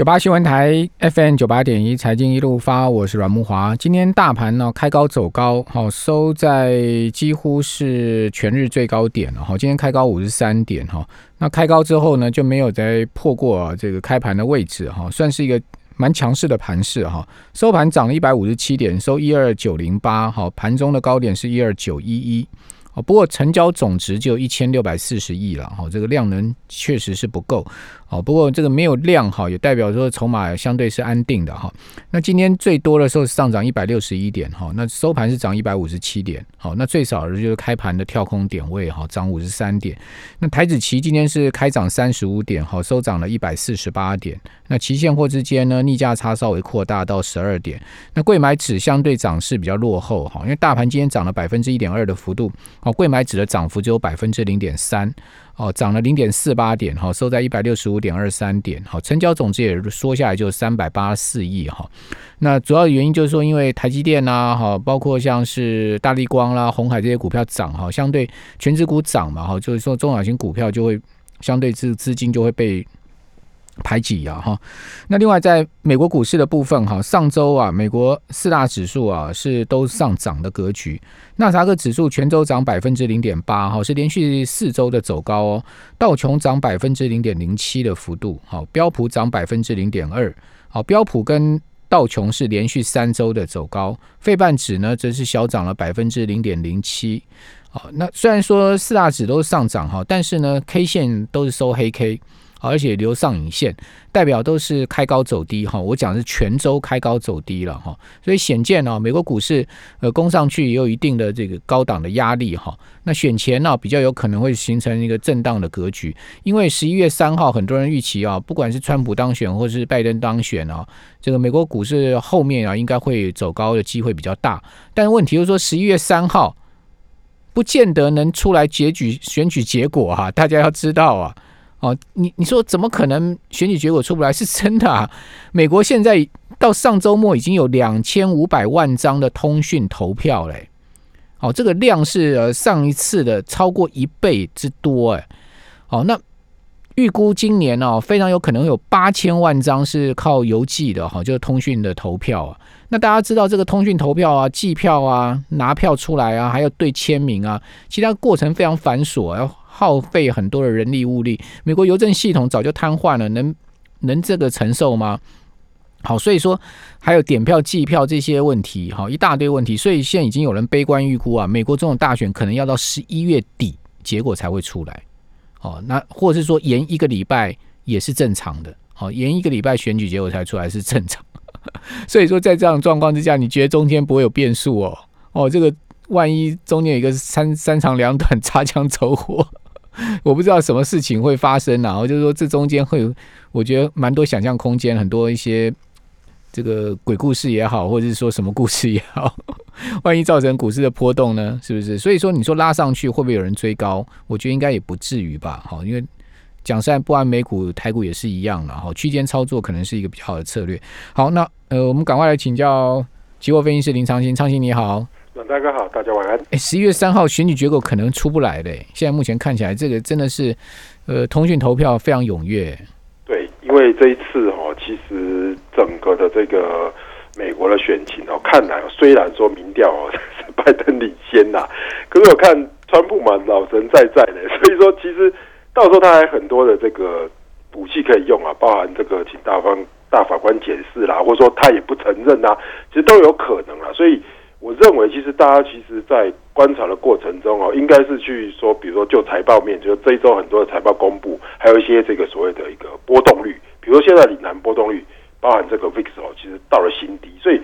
九八新闻台 FM 九八点一财经一路发，我是阮木华。今天大盘呢开高走高，好收在几乎是全日最高点了哈。今天开高五十三点哈，那开高之后呢就没有再破过这个开盘的位置哈，算是一个蛮强势的盘势哈。收盘涨了一百五十七点，收一二九零八，好，盘中的高点是一二九一一。哦，不过成交总值就一千六百四十亿了，哈，这个量能确实是不够，哦，不过这个没有量哈，也代表说筹码相对是安定的哈。那今天最多的时候上涨一百六十一点哈，那收盘是涨一百五十七点，好，那最少的就是开盘的跳空点位哈，涨五十三点。那台子期今天是开涨三十五点，好，收涨了一百四十八点。那期现货之间呢，逆价差稍微扩大到十二点。那贵买指相对涨势比较落后哈，因为大盘今天涨了百分之一点二的幅度。哦，贵买指的涨幅只有百分之零点三，哦，涨了零点四八点，哈，收在一百六十五点二三点，好，成交总值也缩下来就三百八十四亿，哈，那主要原因就是说，因为台积电呐，哈，包括像是大力光啦、红海这些股票涨，哈，相对全指股涨嘛，哈，就是说中小型股票就会相对资资金就会被。排挤呀哈，那另外在美国股市的部分哈，上周啊，美国四大指数啊是都上涨的格局，纳萨克指数全周涨百分之零点八哈，是连续四周的走高哦，道琼涨百分之零点零七的幅度，好，标普涨百分之零点二，好，标普跟道琼是连续三周的走高，费半指呢则是小涨了百分之零点零七，好，那虽然说四大指都是上涨哈，但是呢，K 线都是收黑 K。而且留上影线，代表都是开高走低哈。我讲的是全周开高走低了哈，所以显见呢，美国股市呃攻上去也有一定的这个高档的压力哈。那选前呢，比较有可能会形成一个震荡的格局，因为十一月三号很多人预期啊，不管是川普当选或是拜登当选啊，这个美国股市后面啊应该会走高的机会比较大。但问题就是说，十一月三号不见得能出来结局选举结果哈，大家要知道啊。哦，你你说怎么可能选举结果出不来？是真的啊！美国现在到上周末已经有两千五百万张的通讯投票嘞，哦，这个量是呃上一次的超过一倍之多哎。哦，那预估今年呢，非常有可能有八千万张是靠邮寄的哈，就是通讯的投票啊。那大家知道这个通讯投票啊、计票啊、拿票出来啊，还要对签名啊，其他过程非常繁琐要。耗费很多的人力物力，美国邮政系统早就瘫痪了，能能这个承受吗？好，所以说还有点票、计票这些问题，好一大堆问题，所以现在已经有人悲观预估啊，美国这种大选可能要到十一月底结果才会出来。哦，那或者是说延一个礼拜也是正常的，好延一个礼拜选举结果才出来是正常。所以说在这样状况之下，你觉得中间不会有变数哦？哦，这个万一中间有一个三三长两短，擦枪走火。我不知道什么事情会发生然后就是说这中间会有，我觉得蛮多想象空间，很多一些这个鬼故事也好，或者是说什么故事也好，万一造成股市的波动呢？是不是？所以说你说拉上去会不会有人追高？我觉得应该也不至于吧。好，因为讲实在，不安美股、台股也是一样了。哈，区间操作可能是一个比较好的策略。好，那呃，我们赶快来请教期货分析师林长兴，昌兴你好。大家好，大家晚安。哎，十一月三号选举结果可能出不来的。现在目前看起来，这个真的是，呃，通讯投票非常踊跃。对，因为这一次哦，其实整个的这个美国的选情哦，看来虽然说民调哦是 拜登领先呐，可是我看川普嘛，老神在在的，所以说其实到时候他还很多的这个武器可以用啊，包含这个请大方大法官解释啦，或者说他也不承认啊，其实都有可能啊，所以。我认为，其实大家其实，在观察的过程中哦，应该是去说，比如说就财报面，就是这一周很多的财报公布，还有一些这个所谓的一个波动率，比如现在岭南波动率，包含这个 VIX 哦，其实到了新低，所以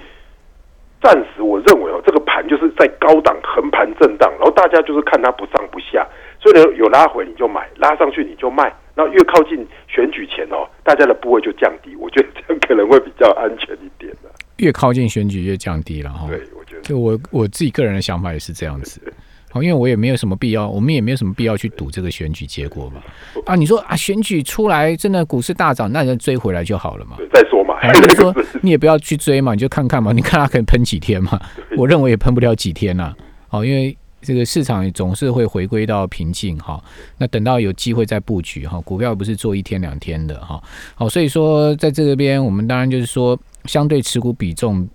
暂时我认为哦，这个盘就是在高档横盘震荡，然后大家就是看它不上不下，所以呢有拉回你就买，拉上去你就卖，那越靠近选举前哦，大家的部位就降低，我觉得这样可能会比较安全一点的。越靠近选举越降低了哈。对。就我我自己个人的想法也是这样子，好，因为我也没有什么必要，我们也没有什么必要去赌这个选举结果嘛。啊，你说啊，选举出来真的股市大涨，那人追回来就好了嘛。再说嘛，就 是说你也不要去追嘛，你就看看嘛，你看它可以喷几天嘛。我认为也喷不了几天呐。好，因为这个市场总是会回归到平静哈。那等到有机会再布局哈，股票不是做一天两天的哈。好，所以说在这边我们当然就是说相对持股比重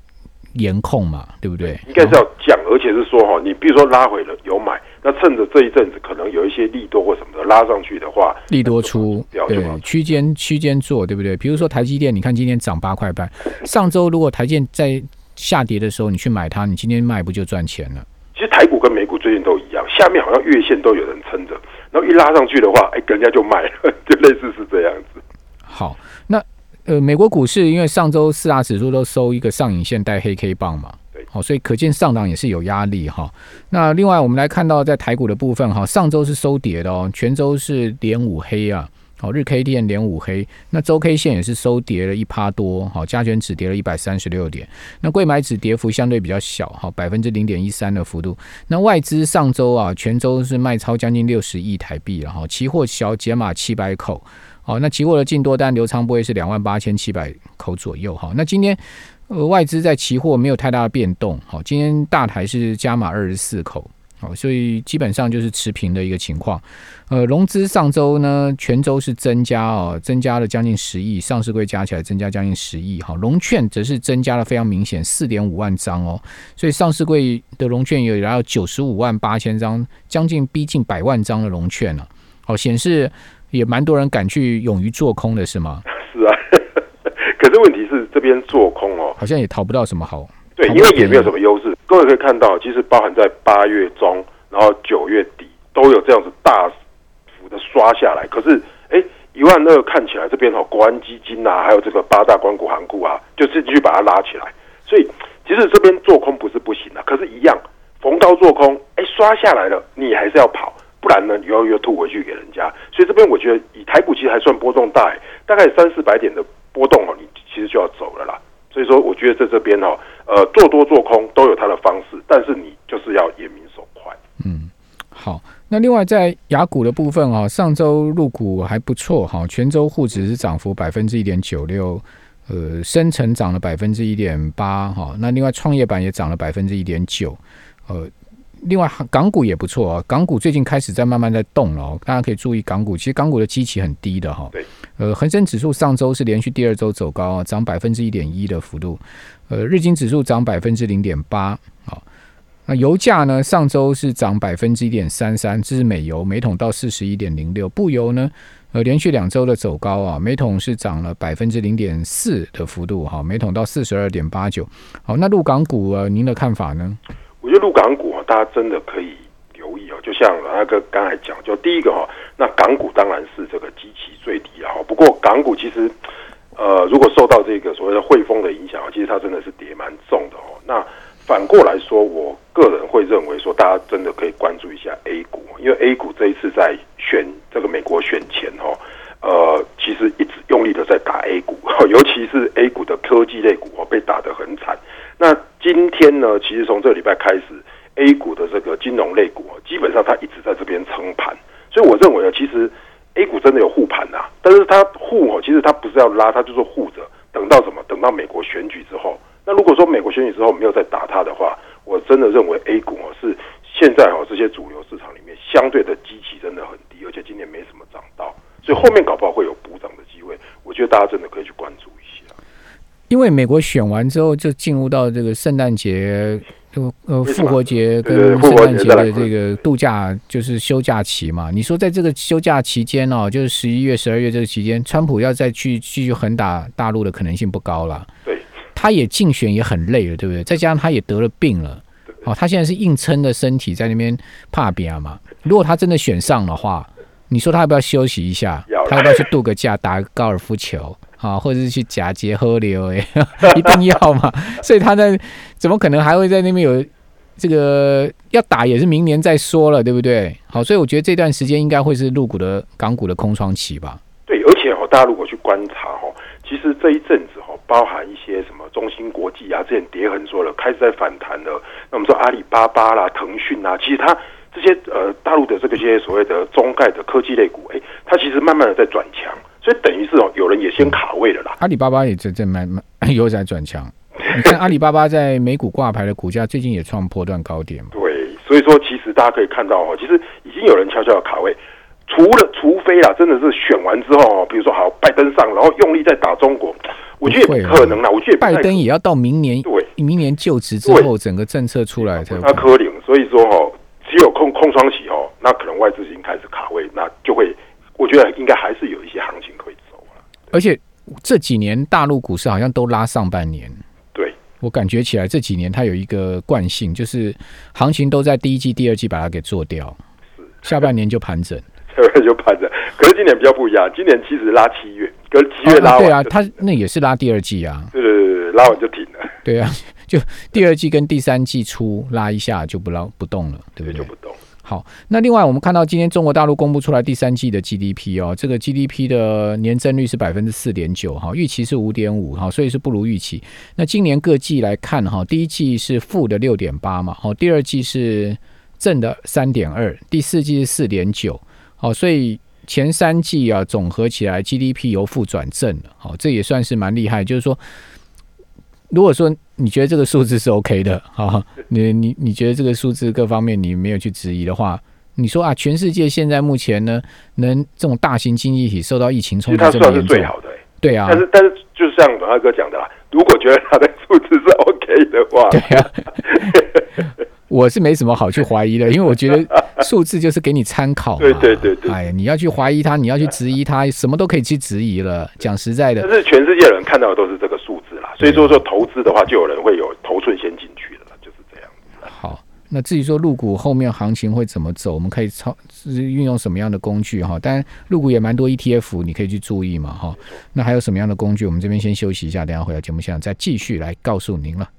严控嘛，对不对？应该是要降，而且是说哈，你比如说拉回了有买。那趁着这一阵子可能有一些利多或什么的拉上去的话，利多出，对，区间区间做，对不对？比如说台积电，你看今天涨八块半，上周如果台积电在下跌的时候你去买它，你今天卖不就赚钱了？其实台股跟美股最近都一样，下面好像月线都有人撑着，然后一拉上去的话，哎，人家就卖了，就类似是这样子。好，那呃，美国股市因为上周四大指数都收一个上影线带黑 K 棒嘛。好，所以可见上档也是有压力哈。那另外我们来看到在台股的部分哈，上周是收跌的哦，全周是连五黑啊。好，日 K 线连五黑，那周 K 线也是收跌了一趴多。好，加权指跌了一百三十六点，那贵买指跌幅相对比较小，好，百分之零点一三的幅度。那外资上周啊，全周是卖超将近六十亿台币了哈，期货小解码七百口。好，那期货的净多单流仓不会是两万八千七百口左右哈。那今天。呃，外资在期货没有太大的变动，好，今天大台是加码二十四口，好，所以基本上就是持平的一个情况。呃，融资上周呢，全周是增加哦，增加了将近十亿，上市柜加起来增加将近十亿，哈，融券则是增加了非常明显，四点五万张哦，所以上市柜的融券有来到九十五万八千张，将近逼近百万张的融券了，好，显示也蛮多人敢去勇于做空的是吗？是啊。可是问题是，这边做空哦，好像也讨不到什么好。对，因为也没有什么优势。各位可以看到，其实包含在八月中，然后九月底都有这样子大幅的刷下来。可是，哎，一万二看起来这边哦，国安基金啊，还有这个八大关股行股啊，就是继续把它拉起来。所以，其实这边做空不是不行的，可是，一样逢高做空，哎，刷下来了，你还是要跑，不然呢，又又吐回去给人家。所以这边我觉得，以台股其实还算波动大，大概三四百点的波动哦，你。其实就要走了啦，所以说我觉得在这边哦，呃，做多做空都有它的方式，但是你就是要眼明手快。嗯，好，那另外在雅股的部分啊，上周入股还不错哈，泉州沪指是涨幅百分之一点九六，呃，深成长了百分之一点八哈，那另外创业板也涨了百分之一点九，呃。另外，港股也不错啊。港股最近开始在慢慢在动了，大家可以注意港股。其实港股的基期很低的哈。对。呃，恒生指数上周是连续第二周走高啊，涨百分之一点一的幅度。呃，日经指数涨百分之零点八。好，那油价呢？上周是涨百分之一点三三，这是美油，每桶到四十一点零六。布油呢？呃，连续两周的走高啊，每桶是涨了百分之零点四的幅度哈，每桶到四十二点八九。好，那陆港股啊，您的看法呢？我觉得陆港股啊，大家真的可以留意哦。就像那个刚才讲，就第一个哈，那港股当然是这个基期最低啊。不过港股其实，呃，如果受到这个所谓的汇丰的影响其实它真的是跌蛮重的哦。那反过来说，我个人会认为说，大家真的可以关注一下 A 股，因为 A 股这一次在选这个美国选前哈，呃，其实一直用力的在打 A 股，尤其是 A 股的科技类股哦，被打得很惨。那今天呢？其实从这个礼拜开始，A 股的这个金融类股，基本上它一直在这边撑盘。所以我认为呢，其实 A 股真的有护盘呐。但是它护哦，其实它不是要拉，它就是护着，等到什么？等到美国选举之后。那如果说美国选举之后没有再打它的话，我真的认为 A 股哦是现在哦这些主流市场里面相对的基期真的很低，而且今年没什么涨到，所以后面搞不好会有补涨的机会。我觉得大家真的可以去关注一下。因为美国选完之后，就进入到这个圣诞节、呃复活节跟圣诞节的这个度假，就是休假期嘛。你说在这个休假期间哦，就是十一月、十二月这个期间，川普要再去继续横打大陆的可能性不高了。对，他也竞选也很累了，对不对？再加上他也得了病了，哦，他现在是硬撑着身体在那边怕别嘛。如果他真的选上的话，你说他要不要休息一下？他要不要去度个假，打个高尔夫球？啊，或者是去假结河流，哎，一定要嘛？所以他在怎么可能还会在那边有这个要打，也是明年再说了，对不对？好，所以我觉得这段时间应该会是入股的港股的空窗期吧。对，而且哦，大家如果去观察哦，其实这一阵子哦，包含一些什么中芯国际啊，之前跌很多了，开始在反弹了。那我们说阿里巴巴啦、腾讯啊，其实它这些呃大陆的这个些所谓的中概的科技类股，哎，它其实慢慢的在转强。所以等于是哦，有人也先卡位了啦。阿里巴巴也在在慢慢又在转强。你看阿里巴巴在美股挂牌的股价最近也创破断高点嘛？对，所以说其实大家可以看到哦，其实已经有人悄悄的卡位，除了除非啦，真的是选完之后哦，比如说好拜登上，然后用力在打中国，我觉得可能啦，我觉得拜登也要到明年对明年就职之后，整个政策出来才有可能。那科林，所以说哦，只有空空窗期哦，那可能外资已经开始卡位，那就会，我觉得应该还是有一些行情可以走了。而且这几年大陆股市好像都拉上半年，对，我感觉起来这几年它有一个惯性，就是行情都在第一季、第二季把它给做掉，下半年就盘整。下半年就盘整，可是今年比较不一样，今年其实拉七月，可是七月拉完、啊对啊，它那也是拉第二季啊，对对对对，拉完就停了，对啊，就第二季跟第三季初拉一下就不拉不动了，对不对就？不动。好，那另外我们看到今天中国大陆公布出来第三季的 GDP 哦，这个 GDP 的年增率是百分之四点九哈，预期是五点五哈，所以是不如预期。那今年各季来看哈，第一季是负的六点八嘛，好，第二季是正的三点二，第四季是四点九，好，所以前三季啊总合起来 GDP 由负转正了，好，这也算是蛮厉害，就是说。如果说你觉得这个数字是 OK 的，哈，你你你觉得这个数字各方面你没有去质疑的话，你说啊，全世界现在目前呢，能这种大型经济体受到疫情冲击这么严重？最，好的、欸，对啊。但，是但是就是像阮大哥讲的啦，如果觉得他的数字是 OK 的话，对啊，我是没什么好去怀疑的，因为我觉得数字就是给你参考嘛，对对对对。哎，你要去怀疑它，你要去质疑它，什么都可以去质疑了。讲实在的。但，是全世界人看到的都是这个数字啦，所以说说投资的话，就有人会有头寸先进去了啦，就是这样子。好，那至于说入股后面行情会怎么走，我们可以操是运用什么样的工具哈？当然，入股也蛮多 ETF，你可以去注意嘛哈。那还有什么样的工具？我们这边先休息一下，等下回到节目现场再继续来告诉您了。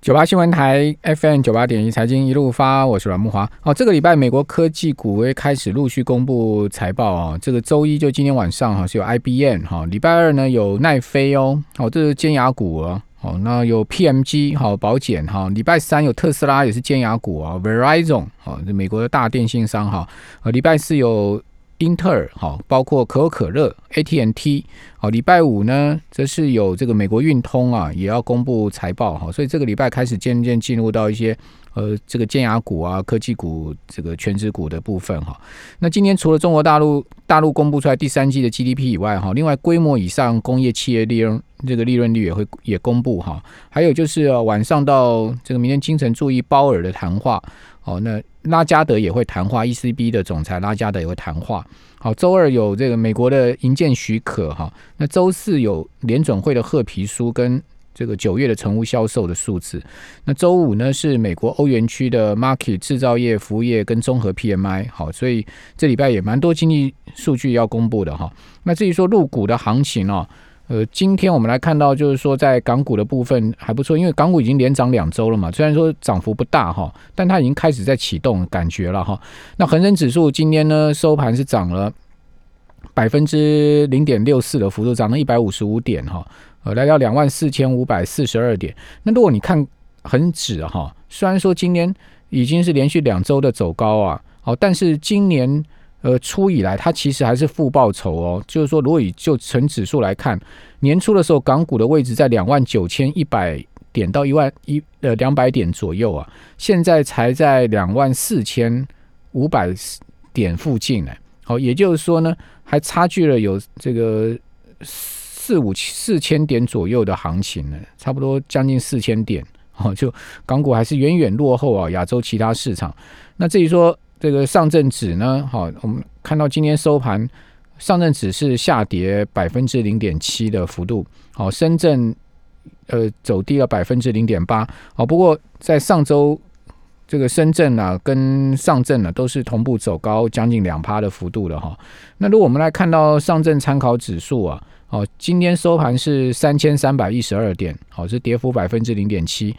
九八新闻台 FM 九八点一财经一路发，我是阮木华。哦，这个礼拜美国科技股会开始陆续公布财报啊、这个周一就今天晚上哈是有 IBM 哈，礼拜二呢有奈飞哦，哦这是尖牙股哦。哦，那有 PMG 好保险哈，礼拜三有特斯拉也是尖牙股啊，Verizon 好，这美国的大电信商哈，呃礼拜四有英特尔好，包括可口可乐、AT&T 好，礼拜五呢则是有这个美国运通啊也要公布财报哈，所以这个礼拜开始渐渐进入到一些呃这个尖牙股啊、科技股这个全职股的部分哈。那今天除了中国大陆大陆公布出来第三季的 GDP 以外哈，另外规模以上工业企业利润这个利润率也会也公布哈，还有就是、呃晚上到这个明天清晨注意鲍尔的谈话哦，那拉加德也会谈话，ECB 的总裁拉加德也会谈话。好，周二有这个美国的营建许可哈，那周四有联准会的褐皮书跟这个九月的成屋销售的数字，那周五呢是美国欧元区的 market 制造业、服务业跟综合 PMI。好，所以这礼拜也蛮多经济数据要公布的哈。那至于说入股的行情哦。呃，今天我们来看到，就是说在港股的部分还不错，因为港股已经连涨两周了嘛，虽然说涨幅不大哈，但它已经开始在启动感觉了哈。那恒生指数今天呢收盘是涨了百分之零点六四的幅度，涨了一百五十五点哈，呃，来到两万四千五百四十二点。那如果你看恒指哈，虽然说今天已经是连续两周的走高啊，好，但是今年。呃，初以来它其实还是负报酬哦，就是说，如果以就成指数来看，年初的时候港股的位置在两万九千一百点到一万一呃两百点左右啊，现在才在两万四千五百点附近呢。好，也就是说呢，还差距了有这个四五四千点左右的行情呢，差不多将近四千点。哦，就港股还是远远落后啊亚洲其他市场。那至于说，这个上证指呢，好，我们看到今天收盘，上证指是下跌百分之零点七的幅度，好，深圳呃走低了百分之零点八，好，不过在上周这个深圳啊跟上证呢都是同步走高，将近两趴的幅度的哈。那如果我们来看到上证参考指数啊，好，今天收盘是三千三百一十二点，好，是跌幅百分之零点七，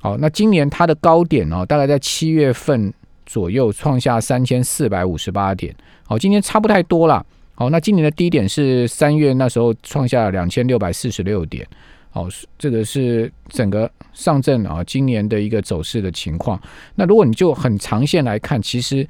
好，那今年它的高点哦，大概在七月份。左右创下三千四百五十八点，好，今天差不太多啦。好，那今年的低点是三月那时候创下两千六百四十六点，好，这个是整个上证啊今年的一个走势的情况。那如果你就很长线来看，其实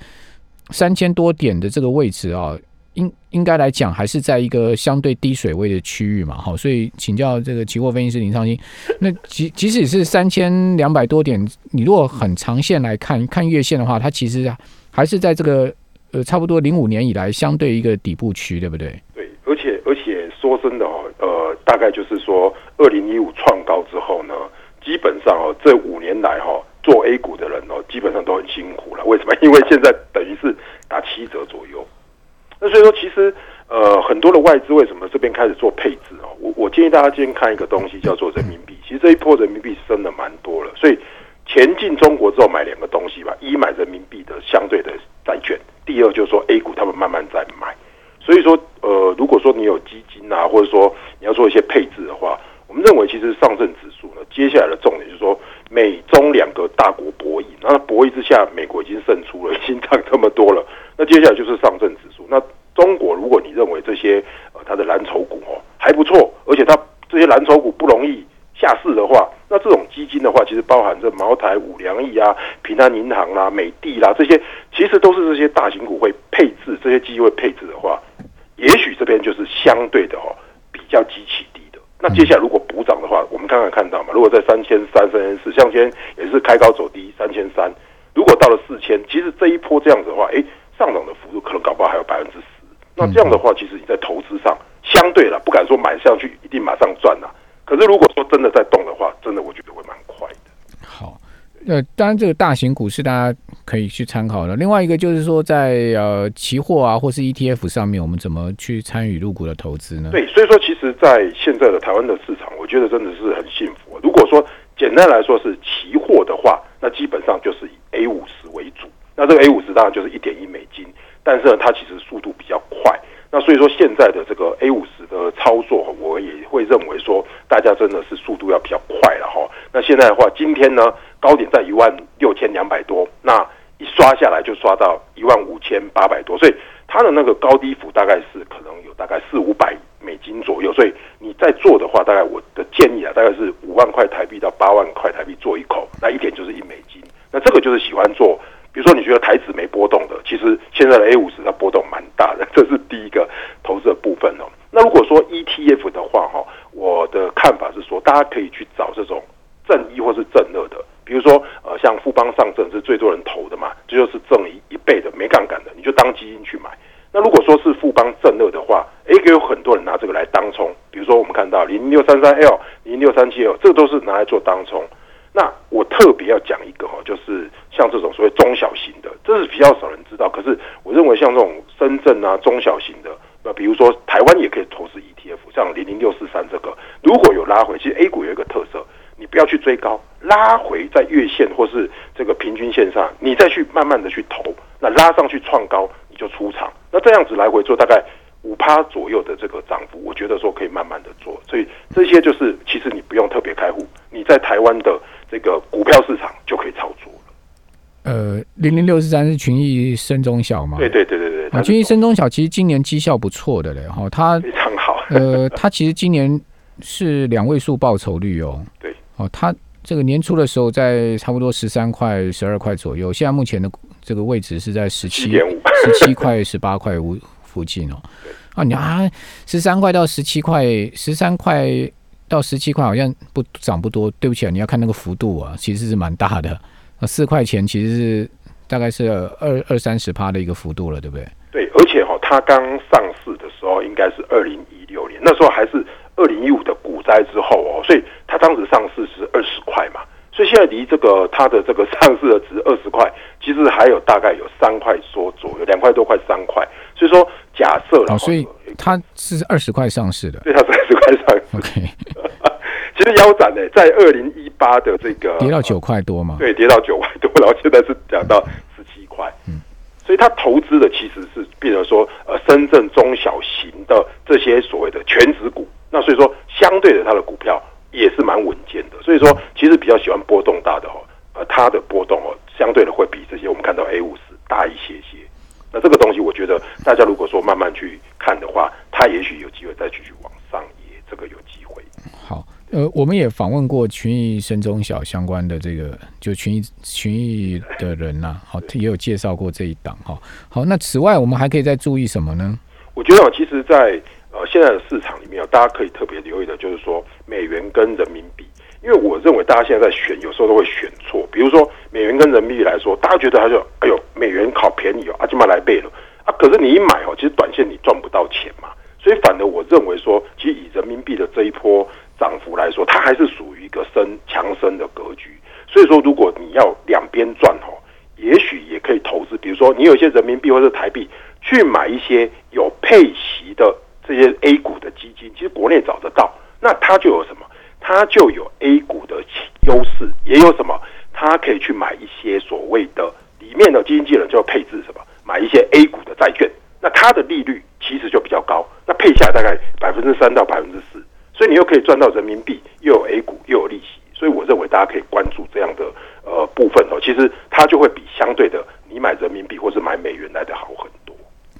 三千多点的这个位置啊，应应该来讲还是在一个相对低水位的区域嘛，好，所以请教这个期货分析师林昌兴，那即即使是三千两百多点，你如果很长线来看，看月线的话，它其实还是在这个呃差不多零五年以来相对一个底部区，对不对？对，而且而且说真的哦，呃，大概就是说二零一五创高之后呢，基本上哦这五年来哈做 A 股的人哦，基本上都很辛苦了。为什么？因为现在等于是打七折左右。那所以说，其实呃，很多的外资为什么这边开始做配置哦？我我建议大家今天看一个东西叫做人民币。其实这一波人民币升的蛮多了，所以前进中国之后买两个东西吧：一买人民币的相对的债券，第二就是说 A 股他们慢慢在买。所以说，呃，如果说你有基金啊，或者说你要做一些配置的话，我们认为其实上证指数呢，接下来的重点就是说美中两个大国博弈，那博弈之下，美国已经胜出了，已经涨这么多了。那接下来就是上证指数。那中国，如果你认为这些呃它的蓝筹股哦还不错，而且它这些蓝筹股不容易下市的话，那这种基金的话，其实包含着茅台、五粮液啊、平安银行啦、美的啦这些，其实都是这些大型股会配置这些机会配置的话，也许这边就是相对的哦比较极其低的。那接下来如果补涨的话，我们刚刚看到嘛，如果在三千三、三千四，像今天也是开高走低，三千三，如果到了四千，其实这一波这样子的话，哎，上涨的幅度可能搞不好还有百分之十。那这样的话，其实你在投资上相对了，不敢说买上去一定马上赚呐。可是如果说真的在动的话，真的我觉得会。呃，当然这个大型股是大家可以去参考的。另外一个就是说，在呃期货啊或是 ETF 上面，我们怎么去参与入股的投资呢？对，所以说其实，在现在的台湾的市场，我觉得真的是很幸福。如果说简单来说是期货的话，那基本上就是以 A 五十为主。那这个 A 五十当然就是一点一美金。但是呢，它其实速度比较快，那所以说现在的这个 A 五十的操作，我也会认为说，大家真的是速度要比较快了哈。那现在的话，今天呢高点在一万六千两百多，那一刷下来就刷到一万五千八百多，所以它的那个高低幅大概是可能有大概四五百美金左右。所以你在做的话，大概我的建议啊，大概是五万块台币到八万块台币做一口，那一点就是一美金。那这个就是喜欢做。比如说，你觉得台指没波动的，其实现在的 A 五十它波动蛮大的，这是第一个投资的部分哦。那如果说 ETF 的话，哈，我的看法是说，大家可以去找这种正一或是正二，富邦上证是最多人投的嘛，这就是正一一倍的没杠杆的，你就当基金去买。那如果说是富邦正二的话，诶，有很多人拿这个来当冲，比如说我们看到零六三三 L、零六三七 L，这都是拿来做当冲。那我特别要讲一个哈，就是像这种所谓中小型的，这是比较少人知道。可是我认为像这种深圳啊中小型的，那比如说台湾也可以投资 ETF，像零零六四三这个，如果有拉回，其实 A 股有一个特色，你不要去追高，拉回在月线或是这个平均线上，你再去慢慢的去投，那拉上去创高你就出场，那这样子来回做大概五趴左右的这个涨幅，我觉得说可以慢慢的做。所以这些就是其实你不用特别开户，你在台湾的。这个股票市场就可以操作了。呃，零零六四三是群益深中小嘛？对对对对对。啊，群益深中小其实今年绩效不错的嘞，哈，它非常好。呃，它其实今年是两位数报酬率哦。对。哦，它这个年初的时候在差不多十三块、十二块左右，现在目前的这个位置是在十七点五、十七块、十八块五附近哦。啊，你啊，十三块到十七块，十三块。到十七块好像不涨不多，对不起啊，你要看那个幅度啊，其实是蛮大的。那四块钱其实是大概是二二三十趴的一个幅度了，对不对？对，而且哈，它刚上市的时候应该是二零一六年，那时候还是二零一五的股灾之后哦，所以它当时上市是二十块嘛，所以现在离这个它的这个上市的值二十块，其实还有大概有三块多左右，两块多块三块，所以说假设了，所以它是二十块上市的，对，它是二十块上市，OK。其实腰斩呢，在二零一八的这个跌到九块多嘛，对，跌到九块多，然后现在是涨到十七块，嗯，所以他投资的其实是，比如说呃，深圳中小型的这些所谓的全职股，那所以说相对的，它的股票也是蛮稳健的，所以说其实比较喜欢波动大的哦，呃，它的波动哦，相对的会比这些我们看到 A 五十大一些些。那这个东西，我觉得大家如果说慢慢去看的话，它也许有机会再继续往上，也这个有机会。好。呃，我们也访问过群益深中小相关的这个，就群益群益的人呐，好，也有介绍过这一档哈。好，那此外我们还可以再注意什么呢？我觉得其实，在呃现在的市场里面，大家可以特别留意的，就是说美元跟人民币，因为我认为大家现在在选，有时候都会选错。比如说美元跟人民币来说，大家觉得他就哎呦美元好便宜哦，阿基玛来背了啊，可是你一买哦，其实短线你赚不到钱嘛。所以反而我认为说，其实以人民币的这一波涨幅来说，它还是属于一个升强升的格局。所以说，如果你要两边赚哦，也许也可以投资，比如说你有一些人民币或者台币去买一些有配息的 A 股的基金，其实国内找得到，那它就有什么？它就有 A 股的优势，也有什么？它可以去买一些所谓的里面的基金经理人就要配置什么？买一些 A 股的债券，那它的利率其实就比较高，那配下来大概百分之三到百分之四，所以你又可以赚到人民币，又有 A 股，又有利息。所以我认为大家可以关注这样的呃部分哦，其实它就会比相对的你买人民币或是买美元来的好很多。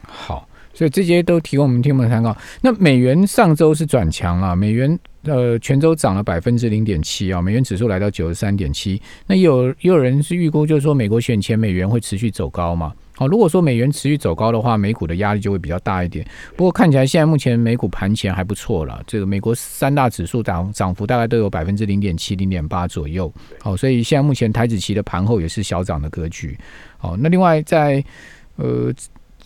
好，所以这些都提供我们听众参考。那美元上周是转强了，美元呃全周涨了百分之零点七啊，美元指数来到九十三点七。那有也有人是预估，就是说美国选前美元会持续走高嘛？好，如果说美元持续走高的话，美股的压力就会比较大一点。不过看起来现在目前美股盘前还不错了，这个美国三大指数涨涨幅大概都有百分之零点七、零点八左右。好，所以现在目前台子期的盘后也是小涨的格局。好，那另外在呃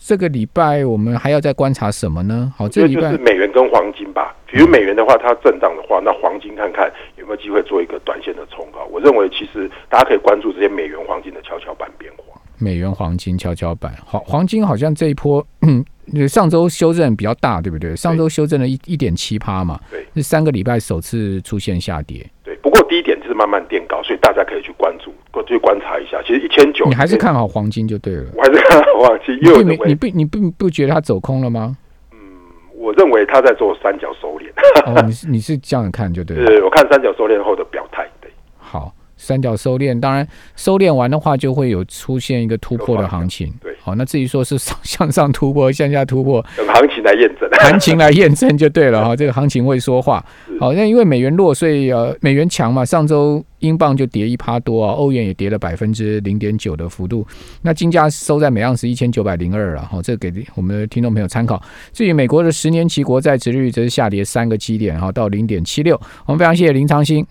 这个礼拜我们还要再观察什么呢？好，这礼拜美元跟黄金吧。比如美元的话，它震荡的话，那黄金看看有没有机会做一个短线的冲高。我认为其实大家可以关注这些美元、黄金的跷跷板变化。美元黄金跷跷板，好，黄金好像这一波，上周修正比较大，对不对？上周修正了一一点七趴嘛，对，是三个礼拜首次出现下跌。对，不过低点就是慢慢垫高，所以大家可以去关注，过去观察一下。其实一千九，你还是看好黄金就对了。我还是看好黄金，因为你你不你不不觉得它走空了吗？嗯，我认为它在做三角收敛。哦，你是你是这样看就对了。对，我看三角收敛后的。三角收敛，当然收敛完的话，就会有出现一个突破的行情。对，好，那至于说是上向上突破、向下突破，等行情来验证，行情来验证就对了哈。这个行情会说话。好，那因为美元弱，所以呃，美元强嘛，上周英镑就跌一趴多啊，欧元也跌了百分之零点九的幅度。那金价收在每盎司一千九百零二了哈，这给我们的听众朋友参考。至于美国的十年期国债殖率则是下跌三个基点哈，到零点七六。我们非常谢谢林长兴